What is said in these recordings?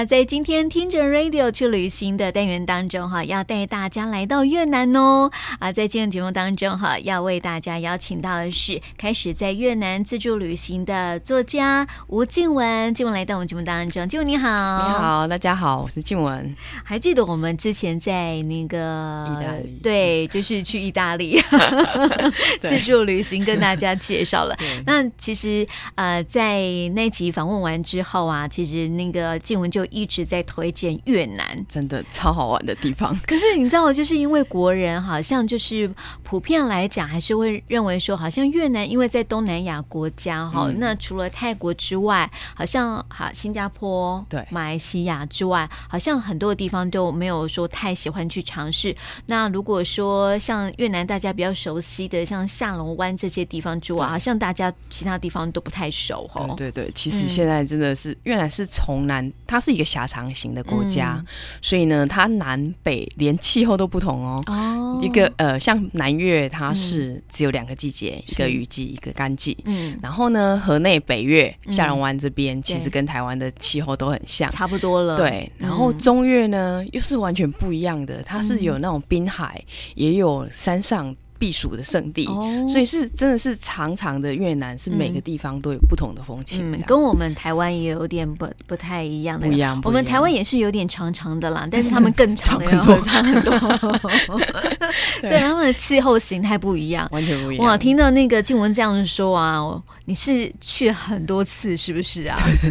好，在今天听着 Radio 去旅行的单元当中，哈，要带大家来到越南哦。啊，在今天节目当中，哈，要为大家邀请到的是开始在越南自助旅行的作家吴静文。静文来到我们节目当中，静文你好，你好，大家好，我是静文。还记得我们之前在那个意大利，对，就是去意大利 自助旅行，跟大家介绍了。那其实呃，在那集访问完之后啊，其实那个静文就一直在推荐越南，真的超好玩的地方。可是你知道，就是因为国人好像就是普遍来讲，还是会认为说，好像越南因为在东南亚国家哈，嗯、那除了泰国之外，好像哈新加坡、对马来西亚之外，好像很多地方都没有说太喜欢去尝试。那如果说像越南大家比较熟悉的，像下龙湾这些地方之外，好像大家其他地方都不太熟哈。对对对，其实现在真的是、嗯、越南是从南，它是一个狭长型的国家，嗯、所以呢，它南北连气候都不同哦。哦，一个呃，像南越，它是只有两个季节，嗯、一个雨季，一个干季。嗯，然后呢，河内北越下龙湾这边其实跟台湾的气候都很像，差不多了。对，然后中越呢，又是完全不一样的，它是有那种滨海，也有山上。避暑的圣地，哦、所以是真的是长长的越南，是每个地方都有不同的风情，嗯，跟我们台湾也有点不不太一样的。不一样，我们台湾也是有点长长的啦，但是他们更长的，长很多。所以他们的气候形态不一样，完全不一样。哇，听到那个静雯这样说啊，你是去了很多次是不是啊？对对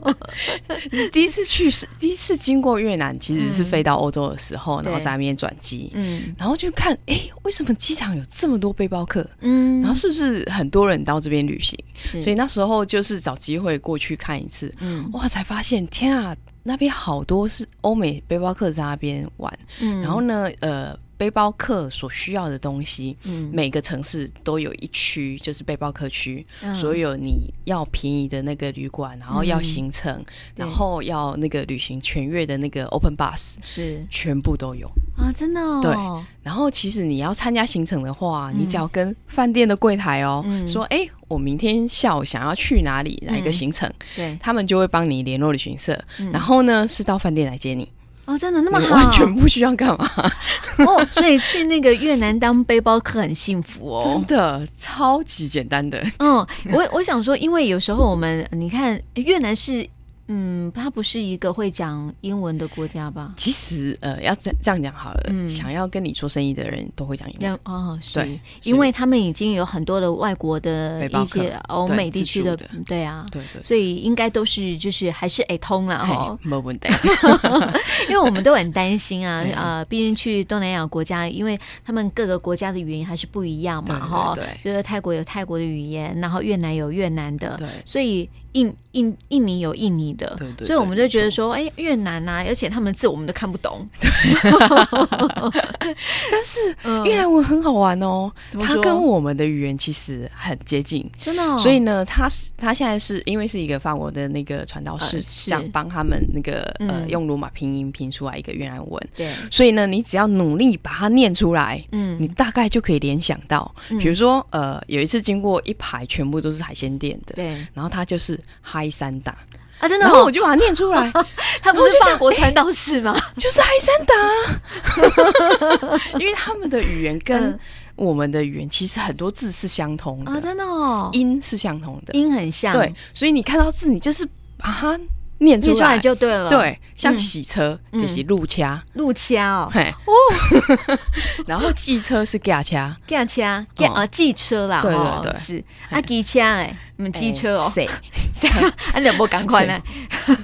对。你第一次去是第一次经过越南，其实是飞到欧洲的时候，嗯、然后在那边转机，嗯，然后就看，哎、欸，为什么？怎么机场有这么多背包客？嗯，然后是不是很多人到这边旅行？所以那时候就是找机会过去看一次。嗯，哇，才发现天啊，那边好多是欧美背包客在那边玩。嗯，然后呢，呃。背包客所需要的东西，嗯，每个城市都有一区，就是背包客区。嗯、所有你要便宜的那个旅馆，然后要行程，嗯、然后要那个旅行全月的那个 open bus，是全部都有啊，真的哦。对，然后其实你要参加行程的话，嗯、你只要跟饭店的柜台哦、说，哎、欸，我明天下午想要去哪里，哪一个行程，嗯、对，他们就会帮你联络旅行社，嗯、然后呢是到饭店来接你。哦，真的那么好，完全不需要干嘛哦，所以去那个越南当背包客很幸福哦，真的超级简单的。嗯，我我想说，因为有时候我们你看越南是。嗯，它不是一个会讲英文的国家吧？其实，呃，要这这样讲好了，嗯、想要跟你做生意的人都会讲英文。哦，是，对因为他们已经有很多的外国的一些欧美地区的，对，对啊，对，所以应该都是就是还是诶通了哈，没问题。因为我们都很担心啊，呃，毕竟去东南亚国家，因为他们各个国家的语言还是不一样嘛，哈，对，就是泰国有泰国的语言，然后越南有越南的，对，所以。印印印尼有印尼的，对对对，所以我们就觉得说，哎、欸，越南呐、啊，而且他们的字我们都看不懂。对 但是、嗯、越南文很好玩哦，它跟我们的语言其实很接近，真的、哦。所以呢，他他现在是因为是一个法国的那个传道士，想帮、呃、他们那个呃用罗马拼音拼出来一个越南文。对，所以呢，你只要努力把它念出来，嗯，你大概就可以联想到，嗯、比如说呃，有一次经过一排全部都是海鲜店的，对，然后他就是。嗨三打啊，真的，然后我就把它念出来。他不是法国传道士吗？就是嗨三打，因为他们的语言跟我们的语言其实很多字是相同的。啊，真的哦，音是相同的，音很像。对，所以你看到字，你就是把它念出来。就对了。对，像洗车就是路掐，路掐哦，嘿。哦，然后汽车是驾车，驾车，啊，汽车啦，对对对，是。啊，机车哎。你们机车哦，谁？啊，两波赶快来。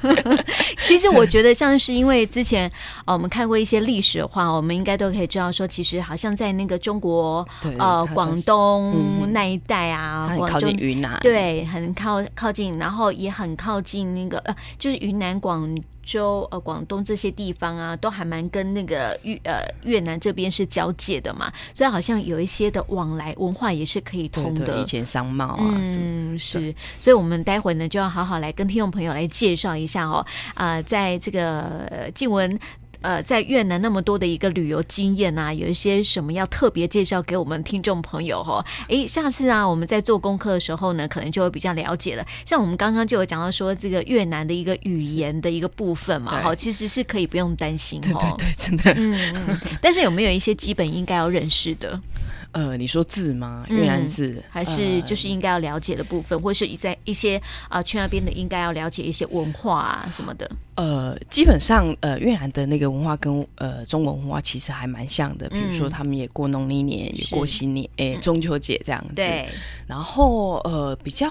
其实我觉得，像是因为之前呃，我们看过一些历史的话，我们应该都可以知道说，其实好像在那个中国呃广东那一带啊，很靠近云南，对，很靠靠近，然后也很靠近那个呃，就是云南广。州呃，广东这些地方啊，都还蛮跟那个越呃越南这边是交界的嘛，所以好像有一些的往来文化也是可以通的。以前商贸啊，嗯，是，对所以我们待会呢就要好好来跟听众朋友来介绍一下哦，啊、呃，在这个静雯。呃在越南那么多的一个旅游经验啊，有一些什么要特别介绍给我们听众朋友哈？哎，下次啊，我们在做功课的时候呢，可能就会比较了解了。像我们刚刚就有讲到说这个越南的一个语言的一个部分嘛，哈，其实是可以不用担心，对对对，真的，嗯嗯。但是有没有一些基本应该要认识的？呃，你说字吗？越南字、嗯、还是就是应该要了解的部分，呃、或是在一些啊、呃、去那边的应该要了解一些文化啊什么的。呃，基本上呃越南的那个文化跟呃中国文化其实还蛮像的，比如说他们也过农历年，嗯、也过新年，哎，中秋节这样子。对。然后呃比较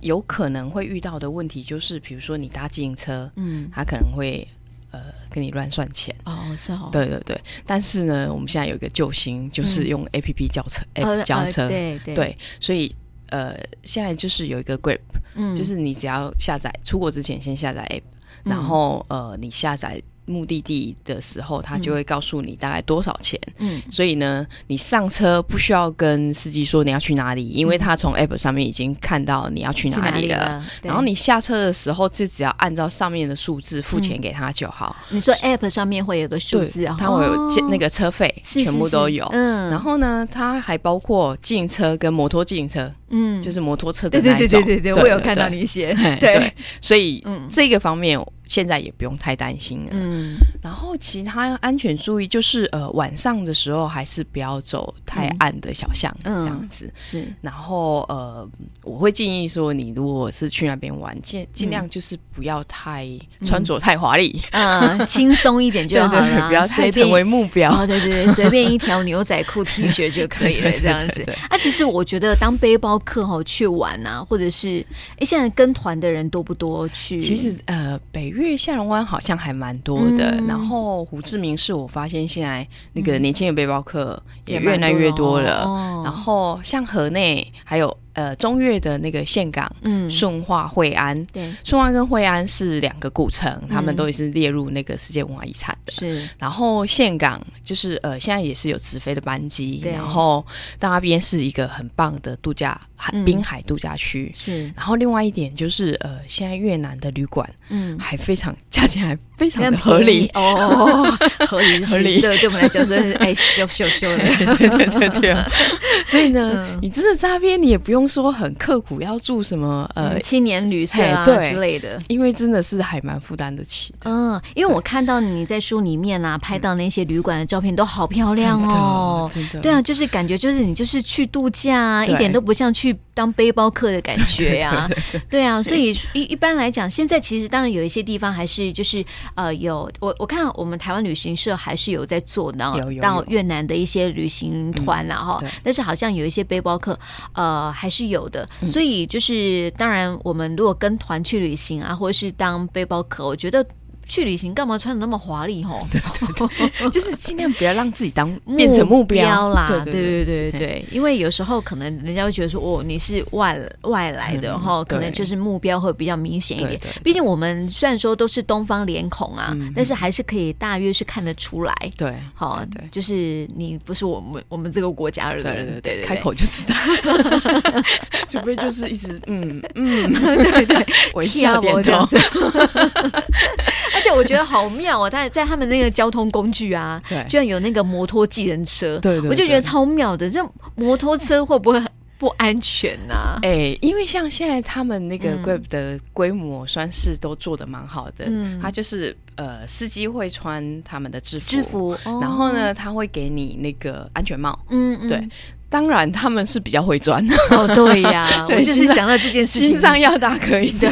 有可能会遇到的问题就是，比如说你搭自行车，嗯，他可能会。呃，跟你乱算钱哦，是哦，对对对。但是呢，我们现在有一个救星，就是用 A P P 叫车，App 叫车，对对对。所以呃，现在就是有一个 Grip，嗯，就是你只要下载，出国之前先下载 App，然后呃，你下载。目的地的时候，他就会告诉你大概多少钱。嗯，所以呢，你上车不需要跟司机说你要去哪里，因为他从 App 上面已经看到你要去哪里了。了然后你下车的时候，就只要按照上面的数字付钱给他就好。嗯、你说 App 上面会有个数字，他会有那个车费，全部都有。嗯，然后呢，它还包括自行车跟摩托自行车。嗯，就是摩托车的那种。对对对对对，我有看到你写。对，所以这个方面。现在也不用太担心了。嗯，然后其他安全注意就是，呃，晚上的时候还是不要走太暗的小巷，嗯、这样子。嗯、是。然后呃，我会建议说，你如果是去那边玩，尽尽量就是不要太、嗯、穿着太华丽，嗯，轻松一点就好了，不要太成为目标。哦，对对对，随便一条牛仔裤 T 恤就可以了，这样子。啊，其实我觉得当背包客哈去玩啊，或者是哎，现在跟团的人多不多去？其实呃，北。因为下龙湾好像还蛮多的，嗯、然后胡志明市我发现现在那个年轻的背包客也越来越多了，多哦、然后像河内还有。呃，中越的那个岘港、嗯，顺化、惠安，对，顺化跟惠安是两个古城，嗯、他们都也是列入那个世界文化遗产的。是，然后岘港就是呃，现在也是有直飞的班机，对。然后到那边是一个很棒的度假海滨海度假区。是、嗯，然后另外一点就是呃，现在越南的旅馆，嗯，还非常价钱还非常的合理。哦，合理 合理，对，对我们来讲真是哎，秀秀秀的，对对对对。所以呢，嗯、你真的在那边你也不用。不用说很刻苦要住什么呃青年旅社啊之类的，因为真的是还蛮负担得起的。嗯，因为我看到你在书里面啊拍到那些旅馆的照片都好漂亮哦，真的。对啊，就是感觉就是你就是去度假，一点都不像去当背包客的感觉 呀。对啊，所以一一般来讲，现在其实当然有一些地方还是就是呃有我我看我们台湾旅行社还是有在做呢到越南的一些旅行团然后，但是好像有一些背包客呃还。是有的，所以就是当然，我们如果跟团去旅行啊，或者是当背包客，我觉得。去旅行干嘛穿的那么华丽吼？对 对对，就是尽量不要让自己当变成目标啦。对对对对对，因为有时候可能人家会觉得说，哦，你是外外来的哈，可能就是目标会比较明显一点。毕竟我们虽然说都是东方脸孔啊，但是还是可以大约是看得出来。对，好，对，就是你不是我们我们这个国家的人，对对，开口就知道。除非就是一直嗯嗯，对对，微笑点头。我觉得好妙哦，在在他们那个交通工具啊，对，居然有那个摩托计人车，对，我就觉得超妙的。这摩托车会不会不安全呢？啊？哎、欸，因为像现在他们那个 Grab 的规模算是都做的蛮好的，嗯，他就是呃，司机会穿他们的制服，制服，哦、然后呢，他会给你那个安全帽，嗯，嗯对。当然，他们是比较会钻哦，对呀，我就是想到这件事情，心脏要大可以。对，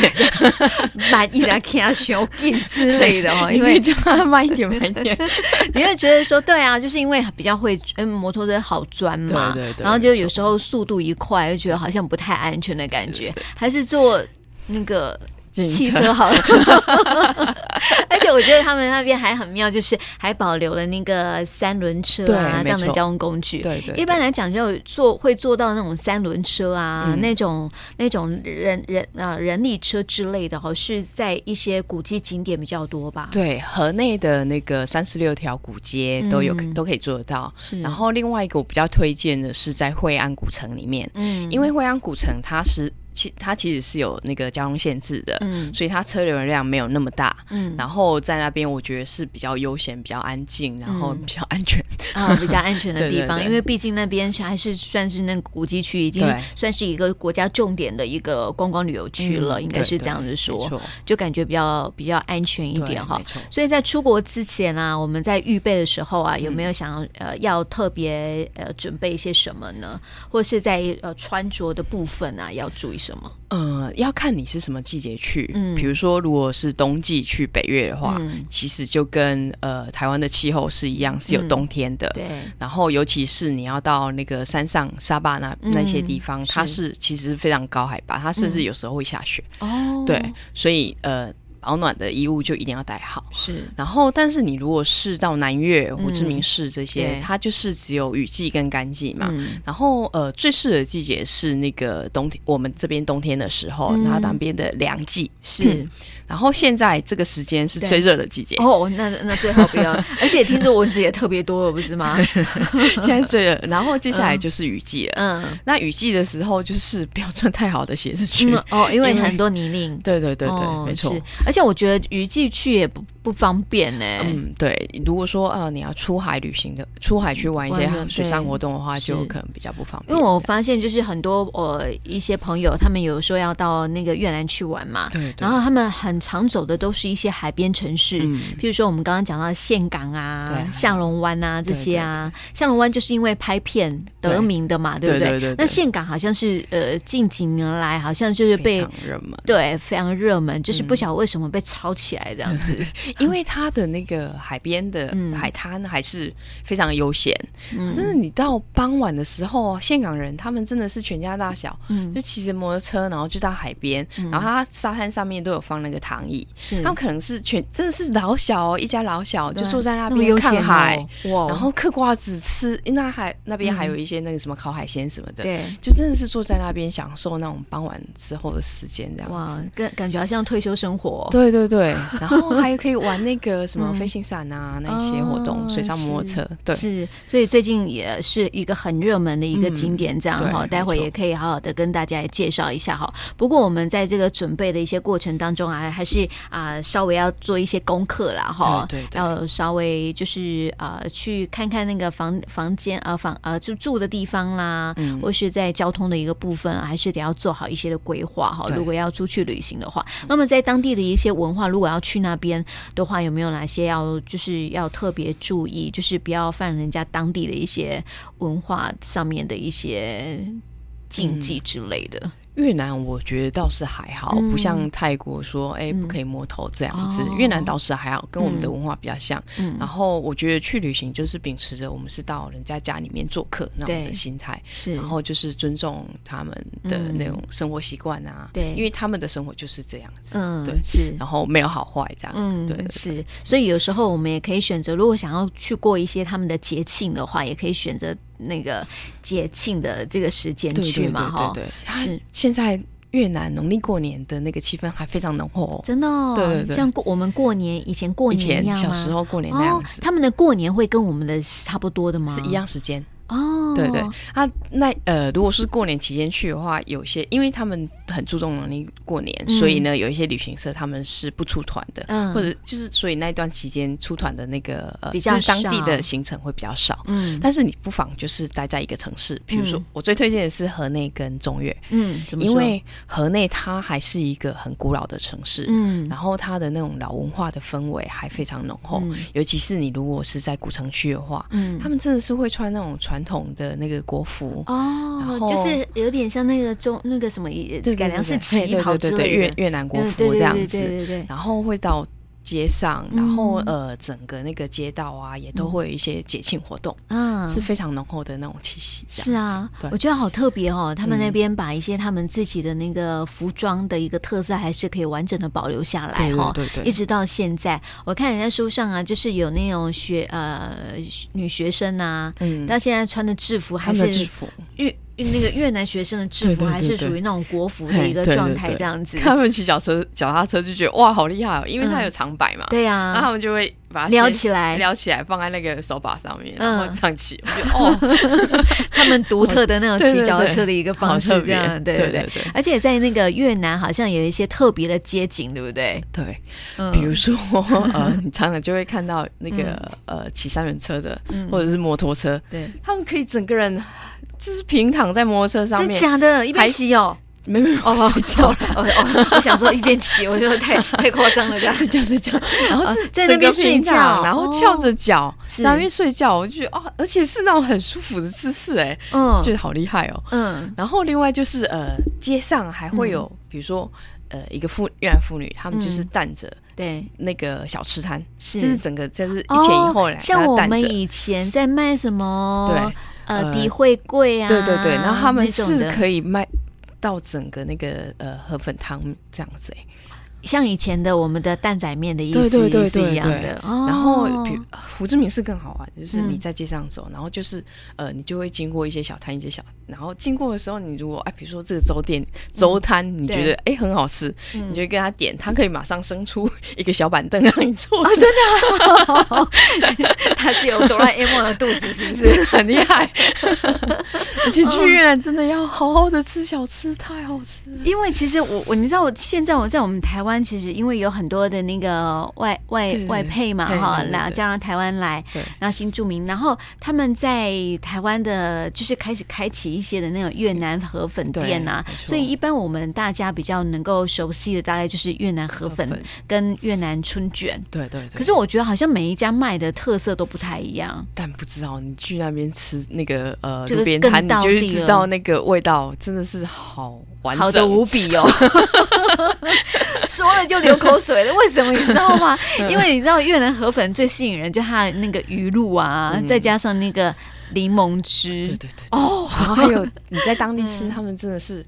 满意的看小劲之类的哦，因为叫他慢一点，慢一点，你会觉得说，对啊，就是因为比较会，嗯，摩托车好钻嘛，对对对，然后就有时候速度一快，就觉得好像不太安全的感觉，还是坐那个。汽车好了，而且我觉得他们那边还很妙，就是还保留了那个三轮车啊这样的交通工具。对对，一般来讲就坐会坐到那种三轮车啊，那种那种人人啊人力车之类的哈，是在一些古迹景点比较多吧？对，河内的那个三十六条古街都有都可以做得到。然后另外一个我比较推荐的是在惠安古城里面，嗯，因为惠安古城它是。其它其实是有那个交通限制的，嗯，所以它车流量没有那么大，嗯，然后在那边我觉得是比较悠闲、比较安静，然后比较安全啊，比较安全的 地方，因为毕竟那边还是算是那个古迹区，已经算是一个国家重点的一个观光旅游区了，应该是这样子说，就感觉比较比较安全一点哈。所以在出国之前啊，我们在预备的时候啊，有没有想要呃要特别呃准备一些什么呢？或是在呃穿着的部分啊，要注意什么？呃，要看你是什么季节去。嗯，比如说，如果是冬季去北越的话，嗯、其实就跟呃台湾的气候是一样，是有冬天的。嗯、对。然后，尤其是你要到那个山上沙巴那那些地方，嗯、它是其实非常高海拔，它甚至有时候会下雪。哦、嗯。对，所以呃。保暖的衣物就一定要带好，是。然后，但是你如果是到南越、胡志明市这些，嗯、它就是只有雨季跟干季嘛。嗯、然后，呃，最适合的季节是那个冬天，我们这边冬天的时候，嗯、然后那边的凉季是。嗯然后现在这个时间是最热的季节哦，那那最好不要，而且听说蚊子也特别多了，不是吗？现在最热，然后接下来就是雨季了。嗯，那雨季的时候就是不要穿太好的鞋子去哦，因为很多泥泞。对对对对，没错。而且我觉得雨季去也不不方便呢。嗯，对。如果说呃你要出海旅行的，出海去玩一些水上活动的话，就可能比较不方便。因为我发现就是很多呃一些朋友，他们有说要到那个越南去玩嘛，对，然后他们很。常走的都是一些海边城市，嗯、譬如说我们刚刚讲到的峴港啊、向龙湾啊这些啊。向龙湾就是因为拍片得名的嘛，对，对不对？那岘港好像是呃近几年来好像就是被热门，对，非常热门，就是不晓得为什么被炒起来这样子，嗯、因为它的那个海边的海滩还是非常悠闲。嗯，真的，你到傍晚的时候，香港人他们真的是全家大小，嗯，就骑着摩托车，然后就到海边，嗯、然后他沙滩上面都有放那个。躺椅，是。他们可能是全真的是老小哦，一家老小就坐在那边看海，哇，然后嗑瓜子吃，那海那边还有一些那个什么烤海鲜什么的，对，就真的是坐在那边享受那种傍晚之后的时间这样子，哇，感感觉好像退休生活，对对对，然后还可以玩那个什么飞行伞啊那一些活动，水上摩托车，对，是，所以最近也是一个很热门的一个景点，这样哈，待会也可以好好的跟大家也介绍一下哈。不过我们在这个准备的一些过程当中啊。还是啊、呃，稍微要做一些功课啦，哈，对，对，要稍微就是啊、呃，去看看那个房房间啊房啊就住的地方啦，嗯、或是在交通的一个部分，还是得要做好一些的规划哈。如果要出去旅行的话，那么在当地的一些文化，如果要去那边的话，有没有哪些要就是要特别注意，就是不要犯人家当地的一些文化上面的一些禁忌之类的？嗯越南我觉得倒是还好，嗯、不像泰国说哎、欸、不可以摸头这样子。嗯、越南倒是还好，跟我们的文化比较像。嗯、然后我觉得去旅行就是秉持着我们是到人家家里面做客那种的心态，是。然后就是尊重他们的那种生活习惯啊，对、嗯，因为他们的生活就是这样子，嗯，对，是。然后没有好坏这样，嗯，对，是。所以有时候我们也可以选择，如果想要去过一些他们的节庆的话，也可以选择。那个节庆的这个时间去嘛，哈，对，是。现在越南农历过年的那个气氛还非常浓厚。哦，真的哦，对对对，像过我们过年以前过年一样，小时候过年那样子，他们的过年会跟我们的差不多的吗？是一样时间。哦，对对，啊，那呃，如果是过年期间去的话，有些因为他们很注重农历过年，嗯、所以呢，有一些旅行社他们是不出团的，嗯，或者就是所以那段期间出团的那个呃，比较就是当地的行程会比较少，嗯，但是你不妨就是待在一个城市，比如说、嗯、我最推荐的是河内跟中越，嗯，因为河内它还是一个很古老的城市，嗯，然后它的那种老文化的氛围还非常浓厚，嗯、尤其是你如果是在古城区的话，嗯，他们真的是会穿那种传。传统的那个国服哦，就是有点像那个中那个什么改良式旗袍之类的越越南国服这样子，然后会到。街上，然后呃，整个那个街道啊，也都会有一些节庆活动，嗯，是非常浓厚的那种气息。是啊，我觉得好特别哦，他们那边把一些他们自己的那个服装的一个特色，还是可以完整的保留下来哈。对对，一直到现在，我看人家书上啊，就是有那种学呃女学生啊，嗯，到现在穿的制服还是制服，越那个越南学生的制服还是属于那种国服的一个状态，这样子。他们骑脚车、脚踏车就觉得哇，好厉害哦，因为他有长摆嘛。对呀，然后他们就会把它撩起来，撩起来放在那个手把上面，然后这样骑。我觉得哦，他们独特的那种骑脚踏车的一个方式，这样对对对。而且在那个越南好像有一些特别的街景，对不对？对，比如说呃，你常常就会看到那个呃骑三轮车的，或者是摩托车，对，他们可以整个人。就是平躺在摩托车上面，真假的？一边骑哦，没没哦，睡觉。了。哦哦，我想说一边骑，我觉得太 太夸张了，这样。睡觉睡觉，然后在那边睡觉，然后翘着脚在那边睡觉，我就觉得哦，而且是那种很舒服的姿势，哎，嗯，觉得好厉害哦，嗯。然后另外就是呃，街上还会有，比如说呃，一个妇越南妇女，她们就是担着对。那个小吃摊，就是整个就是一前一后来，像我们以前在卖什么？对。呃，底会贵啊，对对对，然后他们是可以卖到整个那个呃河粉汤这样子哎。像以前的我们的蛋仔面的意思也是一样的，然后比胡志明市更好玩，就是你在街上走，然后就是呃，你就会经过一些小摊，一些小，然后经过的时候，你如果哎，比如说这个粥店粥摊，你觉得哎很好吃，你就跟他点，他可以马上生出一个小板凳让你坐。真的，他是有哆啦 A 梦的肚子，是不是很厉害？而且去越南真的要好好的吃小吃，太好吃了。因为其实我我你知道，我现在我在我们台湾。湾其实因为有很多的那个外外外配嘛哈，来加上台湾来，然后新住民，然后他们在台湾的，就是开始开启一些的那种越南河粉店呐，所以一般我们大家比较能够熟悉的大概就是越南河粉跟越南春卷，对对。可是我觉得好像每一家卖的特色都不太一样，但不知道你去那边吃那个呃路边摊，你就会知道那个味道真的是好完，好的无比哦。说了就流口水了，为什么你知道吗？因为你知道越南河粉最吸引人，就它的那个鱼露啊，嗯、再加上那个柠檬汁，对对对，哦，然后还有你在当地吃，他们真的是，嗯、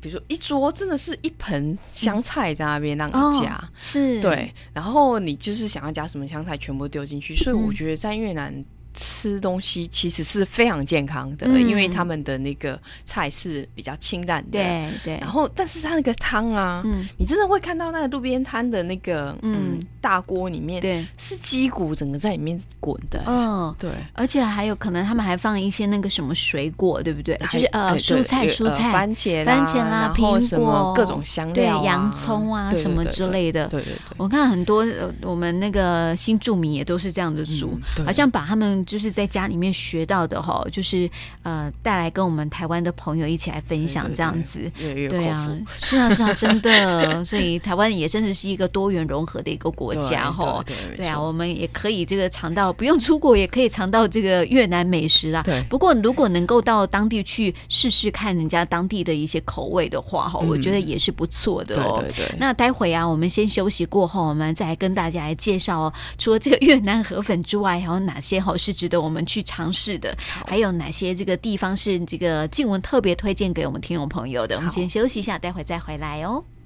比如说一桌真的是一盆香菜在那边让你夹，哦、是，对，然后你就是想要加什么香菜，全部丢进去，所以我觉得在越南。吃东西其实是非常健康的，嗯、因为他们的那个菜是比较清淡的。对对。然后，但是他那个汤啊，嗯、你真的会看到那个路边摊的那个嗯大锅里面，对，是鸡骨整个在里面滚的。嗯，对。而且还有可能他们还放一些那个什么水果，对不对？就是呃蔬菜蔬菜，番茄番茄啦，苹果各种香料，洋葱啊什么之类的。对对对。我看很多我们那个新住民也都是这样子煮，好像把他们。就是在家里面学到的哈，就是呃带来跟我们台湾的朋友一起来分享这样子，对啊，是啊是啊，真的，所以台湾也真的是一个多元融合的一个国家哈，对，啊，我们也可以这个尝到不用出国也可以尝到这个越南美食啦。对，不过如果能够到当地去试试看人家当地的一些口味的话哈，我觉得也是不错的哦。对对对。那待会啊，我们先休息过后，我们再来跟大家来介绍哦，除了这个越南河粉之外，还有哪些好是。值得我们去尝试的，还有哪些这个地方是这个静文特别推荐给我们听众朋友的？我们先休息一下，待会再回来哦。